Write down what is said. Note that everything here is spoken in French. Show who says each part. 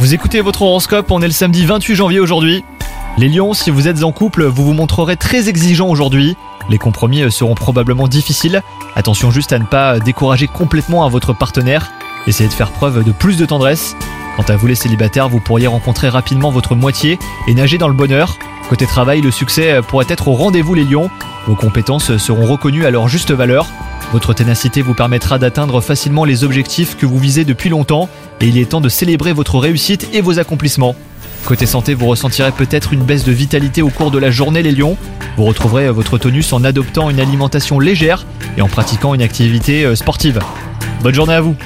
Speaker 1: Vous écoutez votre horoscope, on est le samedi 28 janvier aujourd'hui. Les lions, si vous êtes en couple, vous vous montrerez très exigeant aujourd'hui. Les compromis euh, seront probablement difficiles. Attention juste à ne pas décourager complètement à votre partenaire. Essayez de faire preuve de plus de tendresse. Quant à vous les célibataires, vous pourriez rencontrer rapidement votre moitié et nager dans le bonheur. Côté travail, le succès euh, pourrait être au rendez-vous les lions. Vos compétences euh, seront reconnues à leur juste valeur. Votre ténacité vous permettra d'atteindre facilement les objectifs que vous visez depuis longtemps et il est temps de célébrer votre réussite et vos accomplissements. Côté santé, vous ressentirez peut-être une baisse de vitalité au cours de la journée les lions. Vous retrouverez votre tonus en adoptant une alimentation légère et en pratiquant une activité euh, sportive. Bonne journée à vous